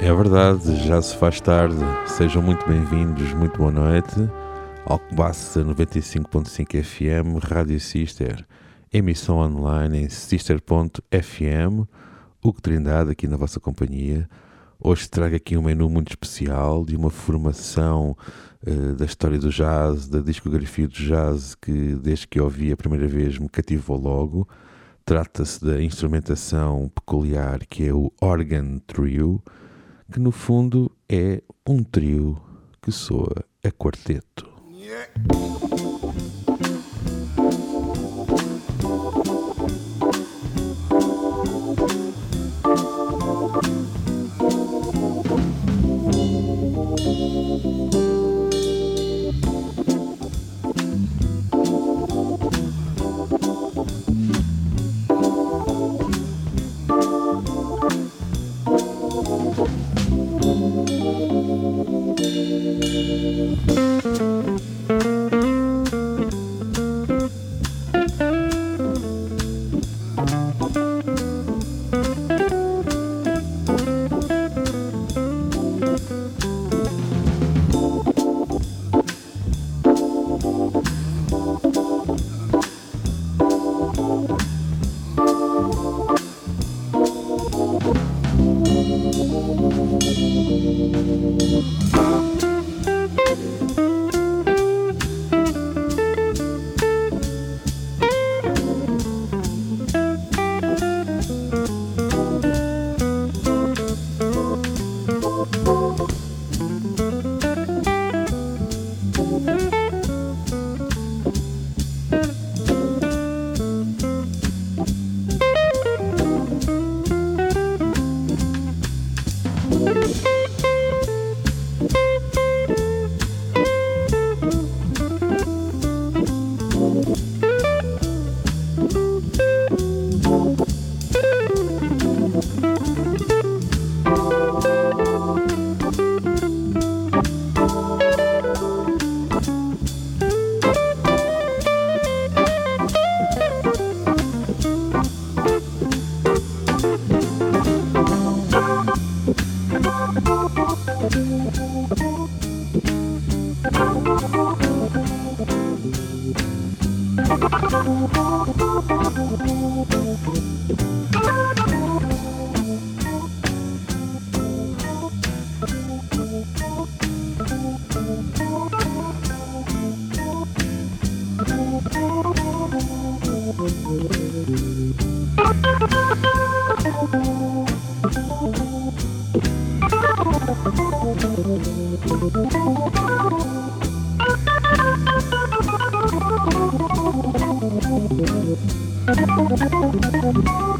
É verdade, já se faz tarde. Sejam muito bem-vindos, muito boa noite. Alcobaça 95.5 FM, Rádio Sister, emissão online em sister.fm. Hugo Trindade aqui na vossa companhia. Hoje trago aqui um menu muito especial de uma formação uh, da história do jazz, da discografia do jazz que desde que ouvi a primeira vez me cativou logo. Trata-se da instrumentação peculiar que é o Organ Trio, que no fundo é um trio que soa a quarteto. Yeah. ハハハハ!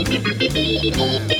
Música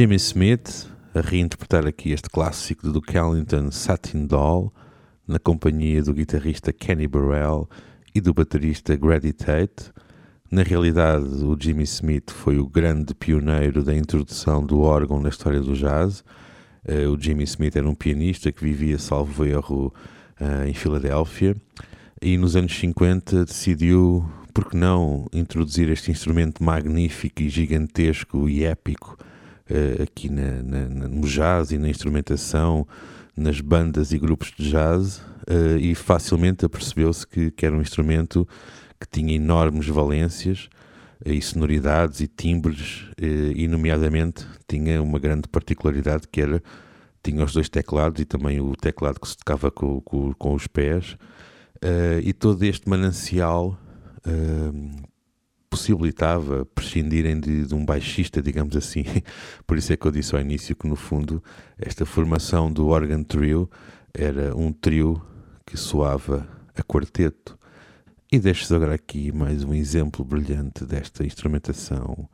Jimmy Smith a reinterpretar aqui este clássico do Duke Ellington Satin Doll na companhia do guitarrista Kenny Burrell e do baterista Grady Tate. Na realidade, o Jimmy Smith foi o grande pioneiro da introdução do órgão na história do jazz. Uh, o Jimmy Smith era um pianista que vivia, salvo erro, uh, em Filadélfia e nos anos 50 decidiu, por que não, introduzir este instrumento magnífico e gigantesco e épico aqui na, na, no jazz e na instrumentação, nas bandas e grupos de jazz, uh, e facilmente apercebeu-se que, que, era um instrumento que tinha enormes valências uh, e sonoridades e timbres, e nomeadamente tinha uma grande particularidade que era tinha os dois teclados e também o teclado que se tocava com, com, com os pés, e todo este manancial possibilitava prescindirem de, de, um baixista, digamos assim. Por isso é que eu disse ao início que, no fundo, esta formação do organ trio era um trio que soava a quarteto. E deixo-vos agora aqui mais um exemplo brilhante desta instrumentação,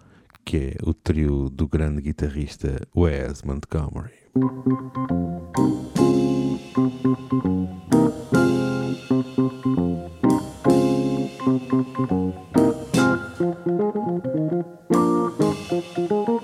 que é o trio do grande guitarrista Wes Montgomery. Música Thank you.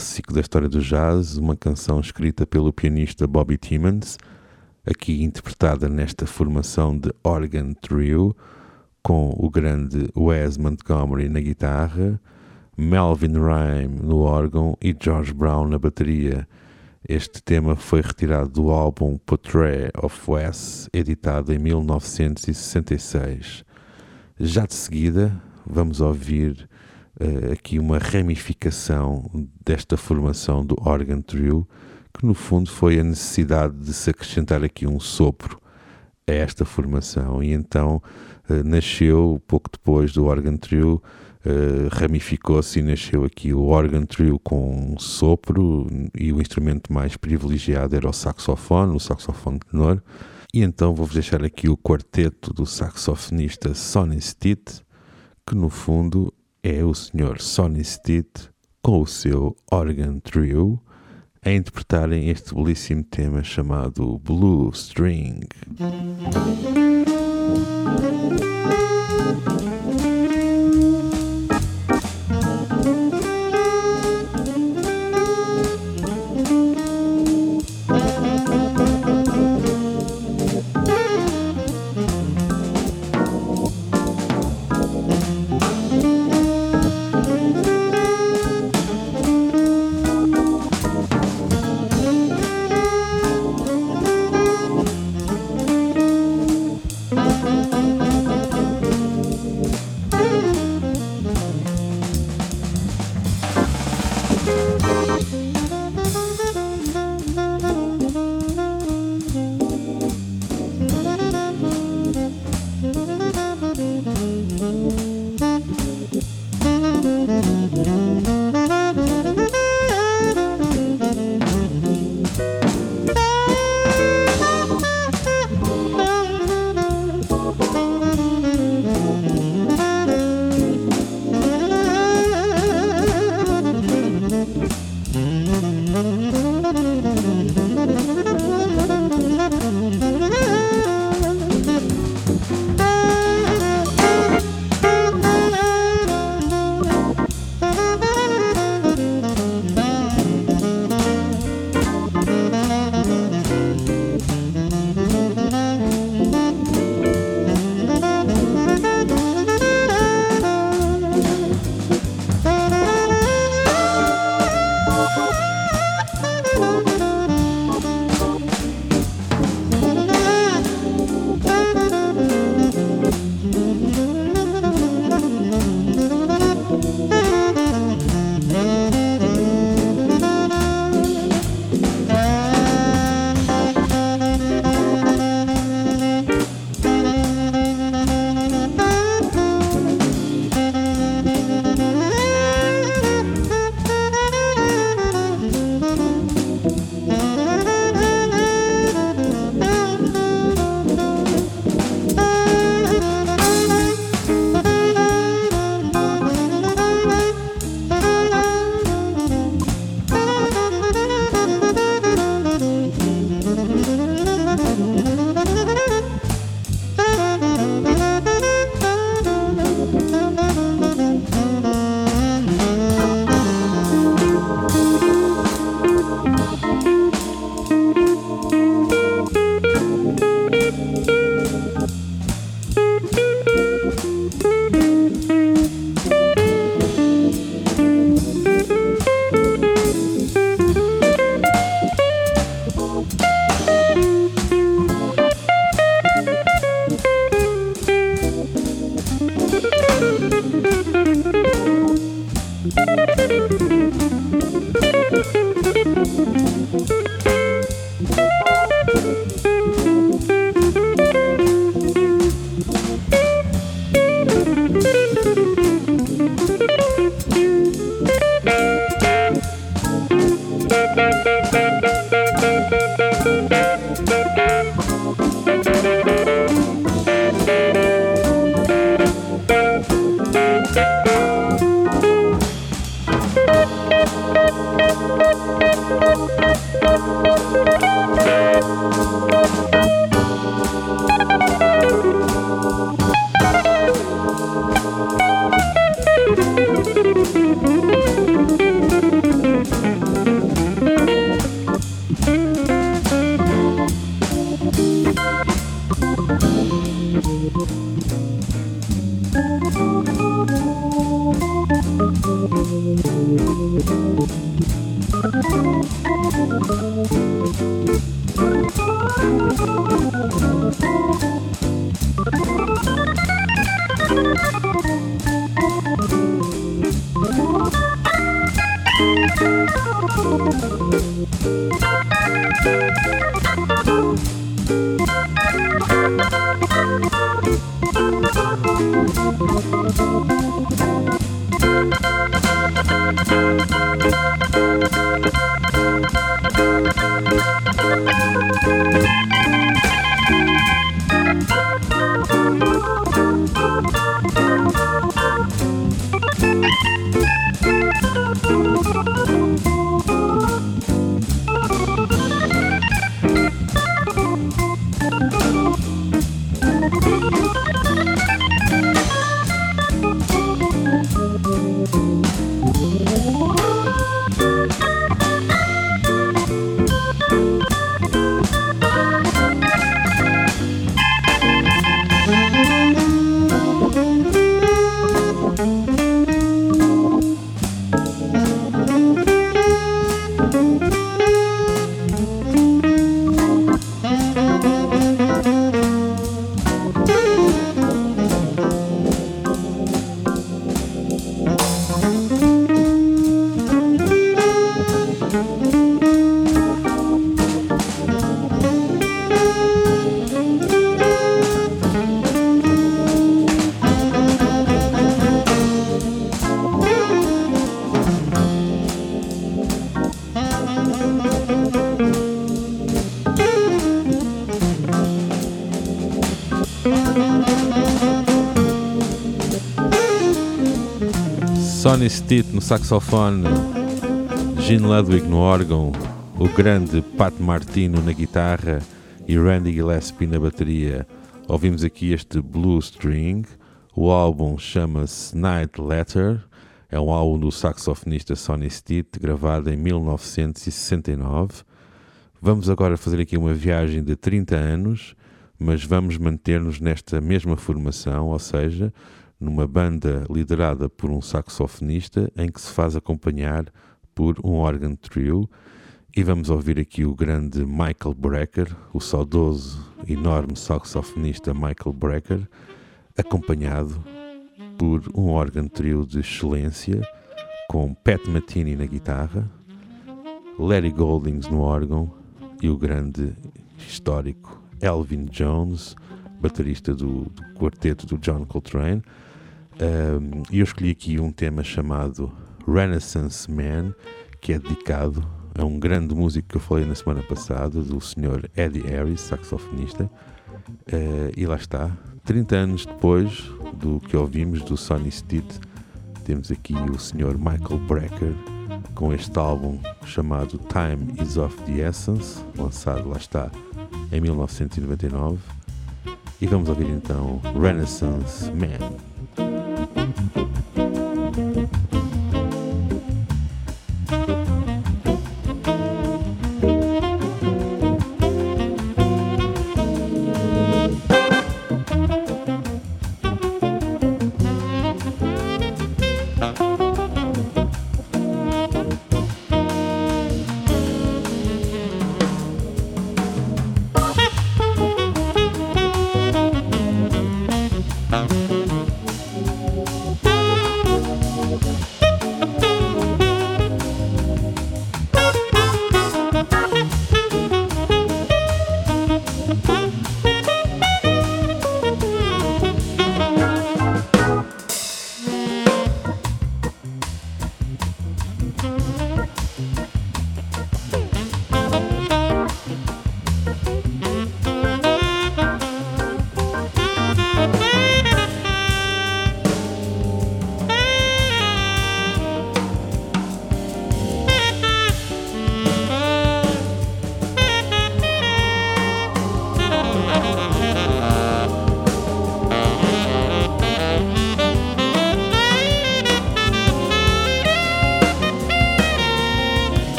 Clássico da história do jazz, uma canção escrita pelo pianista Bobby Timmons, aqui interpretada nesta formação de Organ Trio, com o grande Wes Montgomery na guitarra, Melvin Rhyme no órgão e George Brown na bateria. Este tema foi retirado do álbum Portrait of Wes, editado em 1966. Já de seguida, vamos ouvir uh, aqui uma ramificação desta formação do Organ Trio, que no fundo foi a necessidade de se acrescentar aqui um sopro a esta formação. E então uh, nasceu, pouco depois do Organ Trio, Uh, ramificou-se e nasceu aqui o organ trio com um sopro e o instrumento mais privilegiado era o saxofone, o saxofone tenor. E então vou-vos deixar aqui o quarteto do saxofonista Sonny Stitt, que no fundo é o Sr. Sonny Stitt com o seu Organ Trio a interpretarem este belíssimo tema chamado Blue String. Saxofone, Gene Ludwig no órgão, o grande Pat Martino na guitarra e Randy Gillespie na bateria. Ouvimos aqui este Blue String. O álbum chama-se Night Letter. É um álbum do saxofonista Sonny Stitt, gravado em 1969. Vamos agora fazer aqui uma viagem de 30 anos, mas vamos manter-nos nesta mesma formação, ou seja, numa banda liderada por um saxofonista em que se faz acompanhar por um organ trio. E vamos ouvir aqui o grande Michael Brecker, o saudoso, enorme saxofonista Michael Brecker, acompanhado por um organ trio de excelência, com Pat Matini na guitarra, Larry Goldings no órgão e o grande histórico Elvin Jones, baterista do, do quarteto do John Coltrane. E eu escolhi aqui um tema chamado Renaissance Man, que é dedicado a um grande músico que eu falei na semana passada, do Sr. Eddie Harris, saxofonista. Uh, e lá está, 30 anos depois do que ouvimos do Sonny Stitt, temos aqui o Sr. Michael Brecker com este álbum chamado Time is of the Essence, lançado lá está em 1999. E vamos ouvir então Renaissance Man. Bye.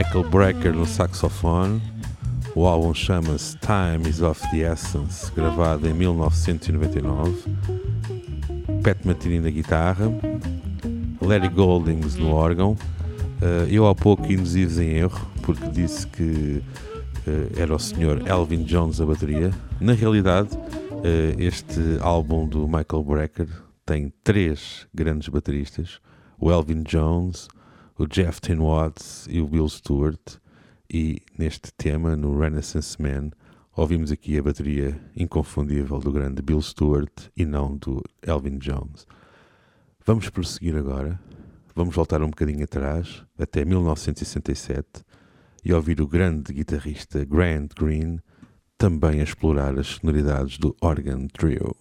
Michael Brecker no saxofone. O álbum chama-se Time is of the Essence, gravado em 1999. Pat Martini na guitarra, Larry Goldings no órgão. Uh, eu há pouco induzi-vos em erro, porque disse que uh, era o Sr. Elvin Jones a bateria. Na realidade, uh, este álbum do Michael Brecker tem três grandes bateristas: o Elvin Jones, o Jeff Tin Watts e o Bill Stewart. E neste tema, no Renaissance Man, ouvimos aqui a bateria inconfundível do grande Bill Stewart e não do Elvin Jones. Vamos prosseguir agora. Vamos voltar um bocadinho atrás, até 1967, e ouvir o grande guitarrista Grant Green também a explorar as sonoridades do Organ Trio.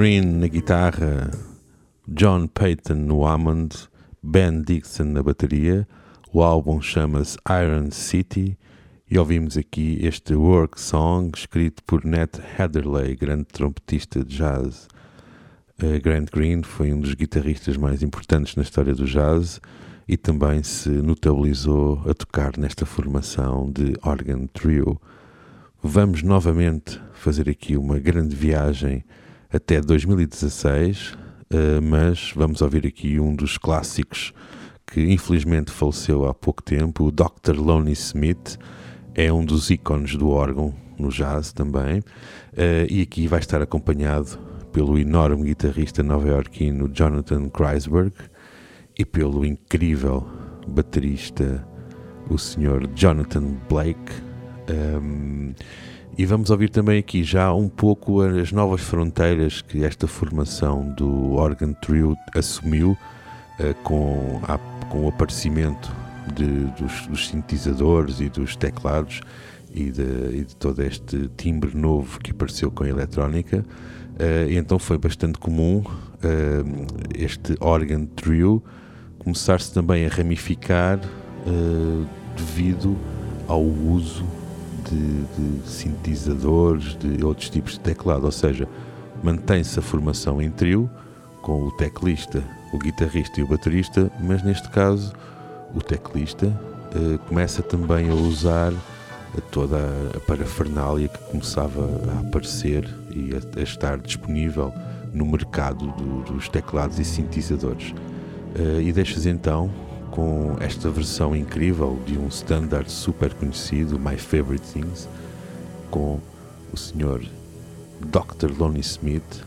Green na guitarra, John Payton no Hammond, Ben Dixon na bateria. O álbum chama-se Iron City e ouvimos aqui este work song escrito por Nat Heatherley, grande trompetista de jazz. Uh, Grant Green foi um dos guitarristas mais importantes na história do jazz e também se notabilizou a tocar nesta formação de organ trio. Vamos novamente fazer aqui uma grande viagem até 2016, eh, mas vamos ouvir aqui um dos clássicos que infelizmente faleceu há pouco tempo, o Dr. Lonnie Smith, é um dos ícones do órgão no jazz também, eh, e aqui vai estar acompanhado pelo enorme guitarrista nova-iorquino Jonathan Kreisberg e pelo incrível baterista o Sr. Jonathan Blake. Um, ehm, e vamos ouvir também aqui já um pouco as novas fronteiras que esta formação do Organ Trio assumiu uh, com, a, com o aparecimento de, dos, dos, sintetizadores e dos teclados e de, e de, todo este timbre novo que apareceu com a eletrónica. Uh, então foi bastante comum uh, este Organ Trio começar-se também a ramificar devido ao uso de, de sintetizadores, de outros tipos de teclado, ou seja, mantém-se a formação em trio com o teclista, o guitarrista e o baterista, mas neste caso o teclista uh, começa também a usar toda a parafernália que começava a aparecer e a, a estar disponível no mercado do, dos teclados e sintetizadores. Uh, e deixas então com esta versão incrível de um standard super conhecido, My Favorite Things, com o senhor Dr. Lonnie Smith,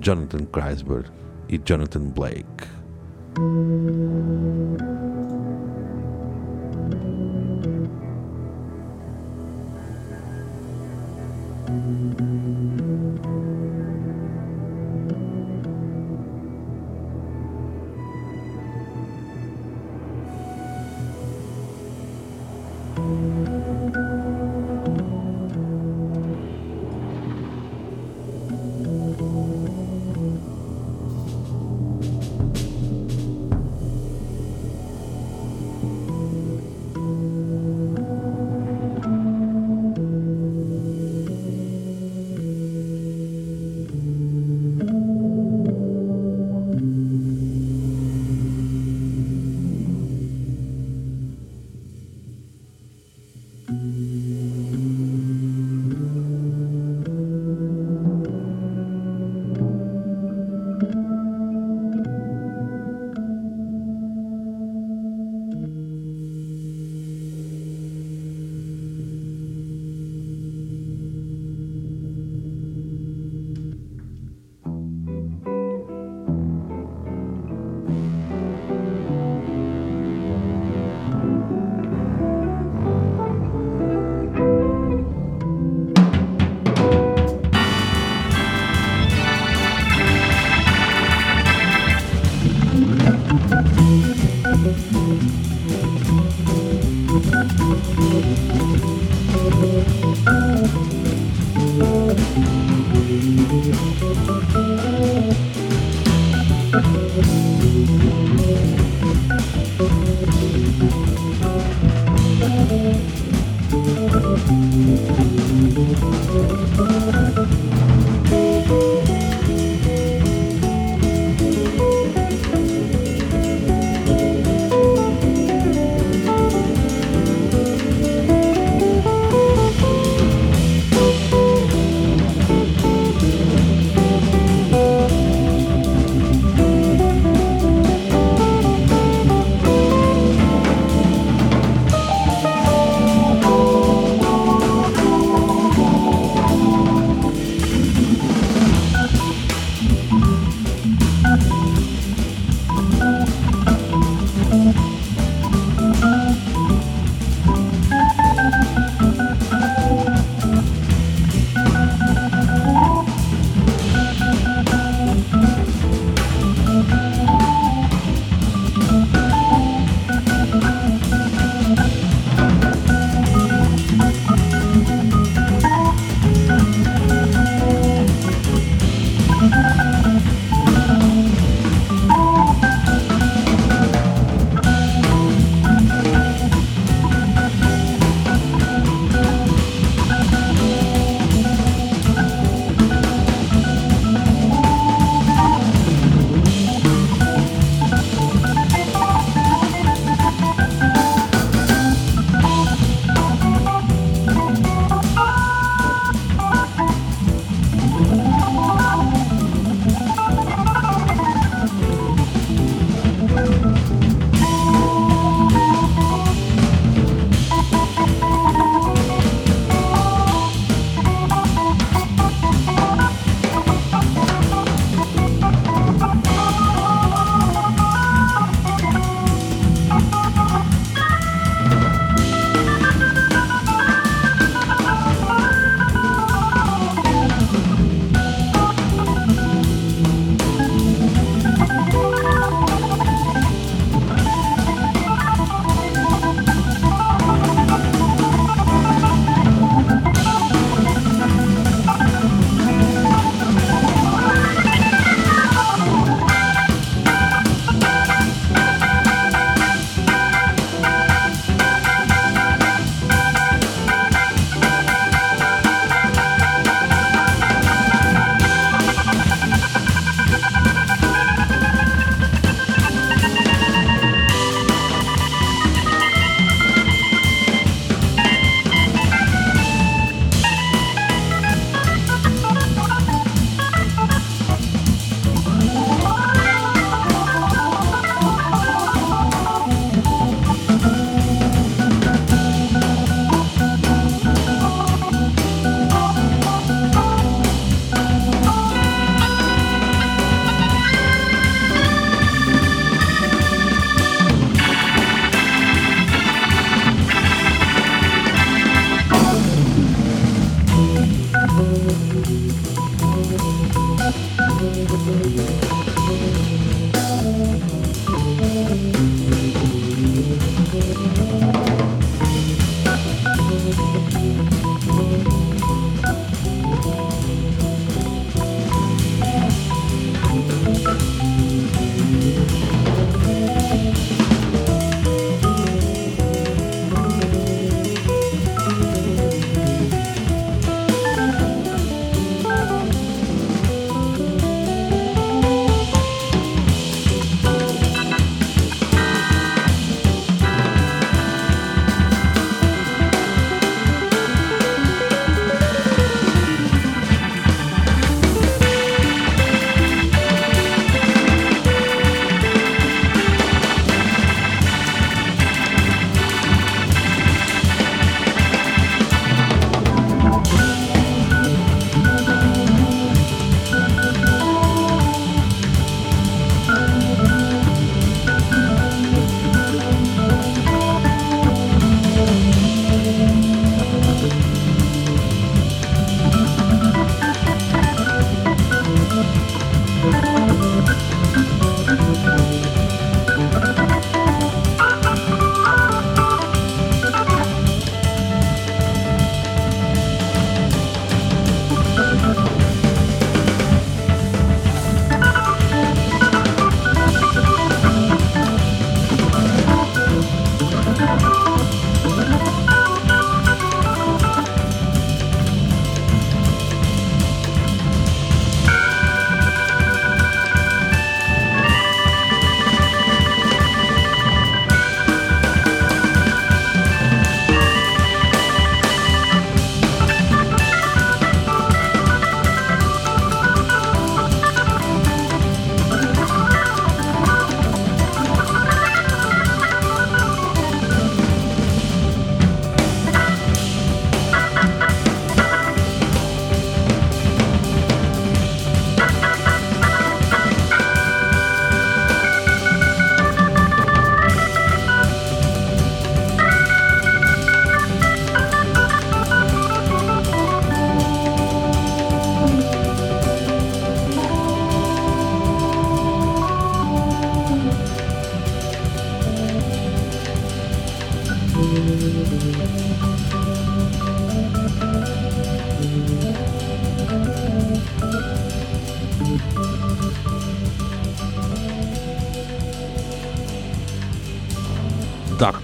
Jonathan Kreisberg e Jonathan Blake.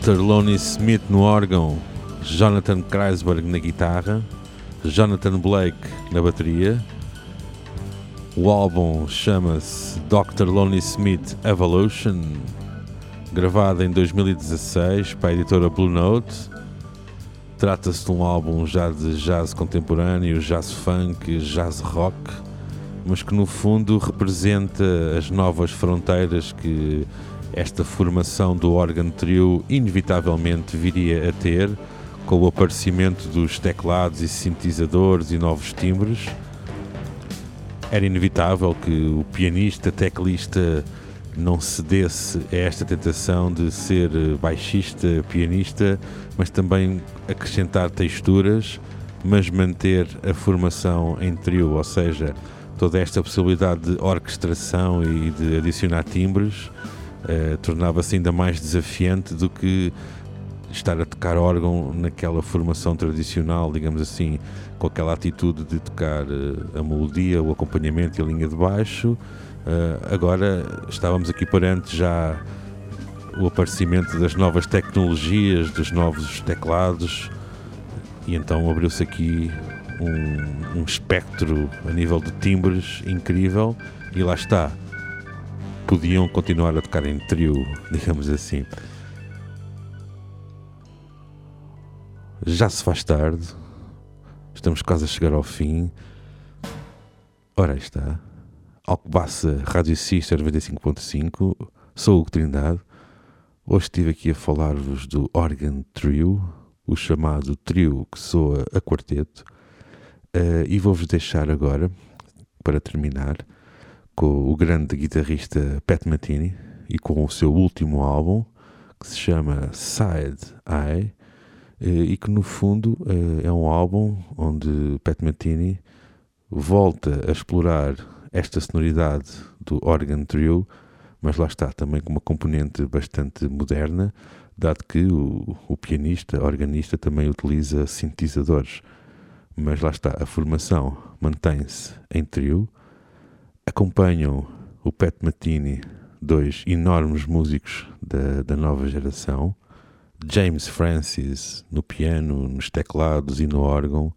Dr. Lonnie Smith no órgão, Jonathan Kreisberg na guitarra, Jonathan Blake na bateria. O álbum chama-se Dr. Lonnie Smith Evolution, gravado em 2016 para a editora Blue Note. Trata-se de um álbum já de jazz contemporâneo, jazz funk, jazz rock, mas que no fundo representa as novas fronteiras que esta formação do órgão trio inevitavelmente viria a ter com o aparecimento dos teclados e sintetizadores e novos timbres. Era inevitável que o pianista, teclista não cedesse a esta tentação de ser baixista, pianista, mas também acrescentar texturas, mas manter a formação em trio, ou seja, toda esta possibilidade de orquestração e de adicionar timbres eh, tornava-se ainda mais desafiante do que estar a tocar órgão naquela formação tradicional, digamos assim, com aquela atitude de tocar uh, a melodia, o acompanhamento e a linha de baixo. Uh, agora estávamos aqui perante já o aparecimento das novas tecnologias, dos novos teclados, e então abriu-se aqui um, um espectro a nível de timbres incrível, e lá está podiam continuar a tocar em trio, digamos assim. Já se faz tarde, estamos quase a chegar ao fim. Ora, aí está. Alcobaça Rádio Sister 95.5, sou o Trindade. Hoje estive aqui a falar-vos do Organ Trio, o chamado trio que soa a quarteto, uh, e vou-vos deixar agora, para terminar, com o grande guitarrista Pat Metheny e com o seu último álbum que se chama Side Eye eh, e que no fundo eh, é um álbum onde Pat Metheny volta a explorar esta sonoridade do organ trio, mas lá está também com uma componente bastante moderna, dado que o, o pianista, organista também utiliza sintetizadores. Mas lá está, a formação mantém-se em trio, acompanham o Pat Matini, dois enormes músicos da, da nova geração, James Francis no piano, nos teclados e no órgão,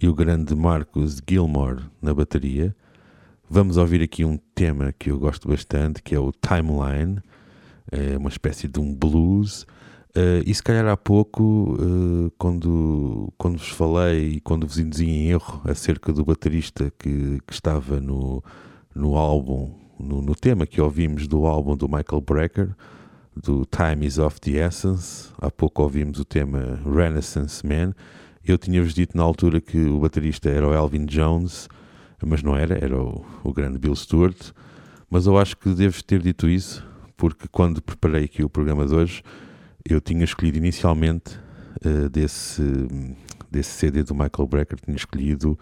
e o grande Marcus Gilmore na bateria. Vamos ouvir aqui um tema que eu gosto bastante, que é o Timeline, é uma espécie de um blues. Uh, e se calhar há pouco, uh, quando, quando vos falei e quando vos induzi em erro acerca do baterista que, que estava no, no álbum, no, no, tema que ouvimos do álbum do Michael Brecker, do Time is of the Essence. Há pouco ouvimos o tema Renaissance Man. Eu tinha-vos dito na altura que o baterista era o Elvin Jones, mas não era, era o, o grande Bill Stewart. Mas eu acho que devo ter dito isso, porque quando preparei aqui o programa de hoje, eu tinha escolhido inicialmente uh, desse, desse CD do Michael Brecker, tinha escolhido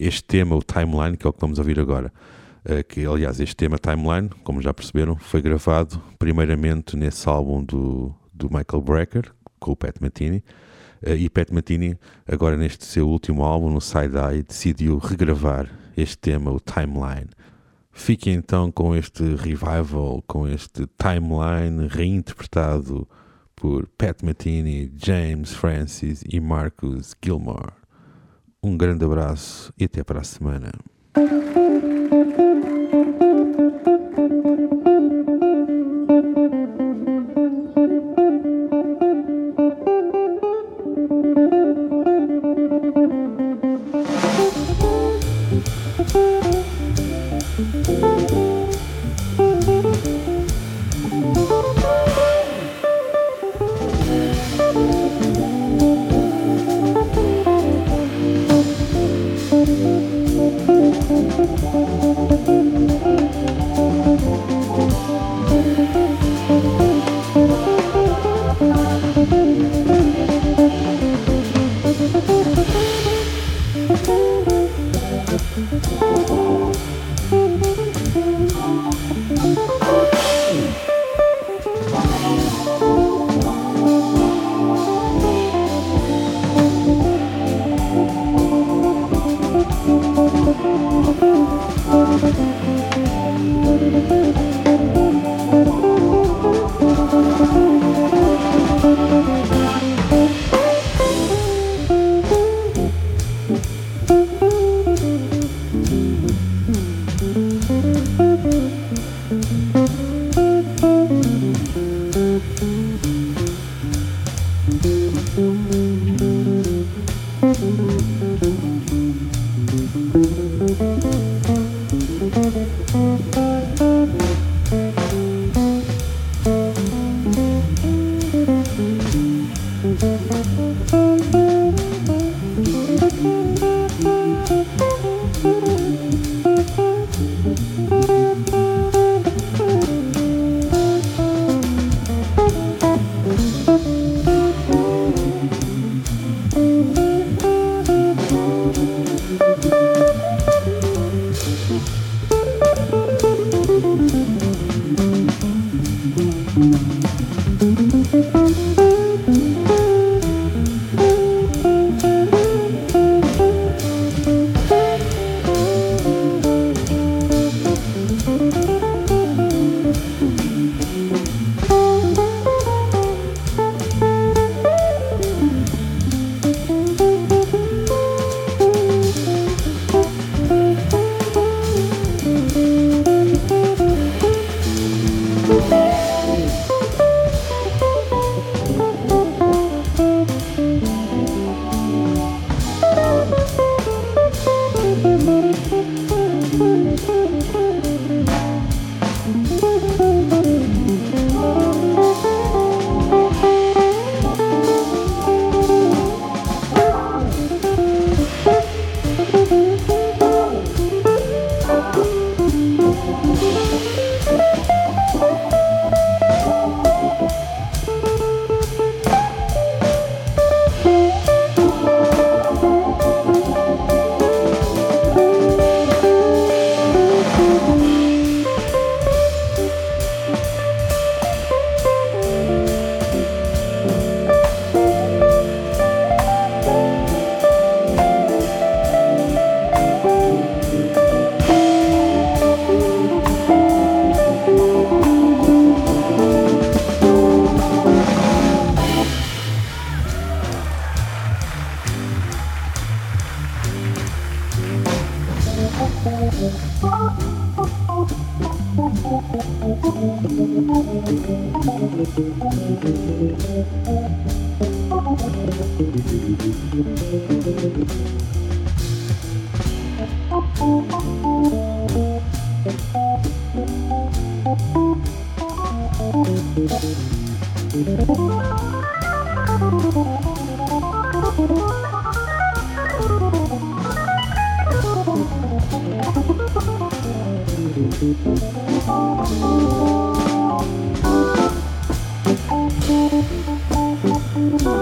este tema, o Timeline, que é o que vamos ouvir agora. Eh, que aliás este tema Timeline, como já perceberam, foi gravado primeiramente nesse álbum do, do Michael Brecker, com o Pat Metheny, eh, e Pat Metheny, agora neste seu último álbum, no Side Eye, decidiu regravar este tema, o Timeline. Fiquem então com este revival, com este Timeline reinterpretado por Pat Metheny, James Francis e Marcus Gilmore. Um grande abraço e até para a semana. Thank you.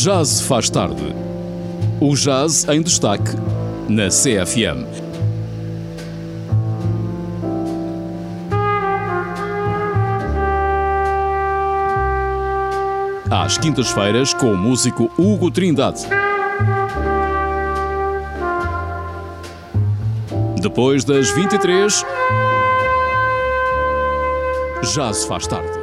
Jazz faz tarde. O jazz em destaque na CFM. Às quintas-feiras com o músico Hugo Trindade. Depois das 23, Jazz faz tarde.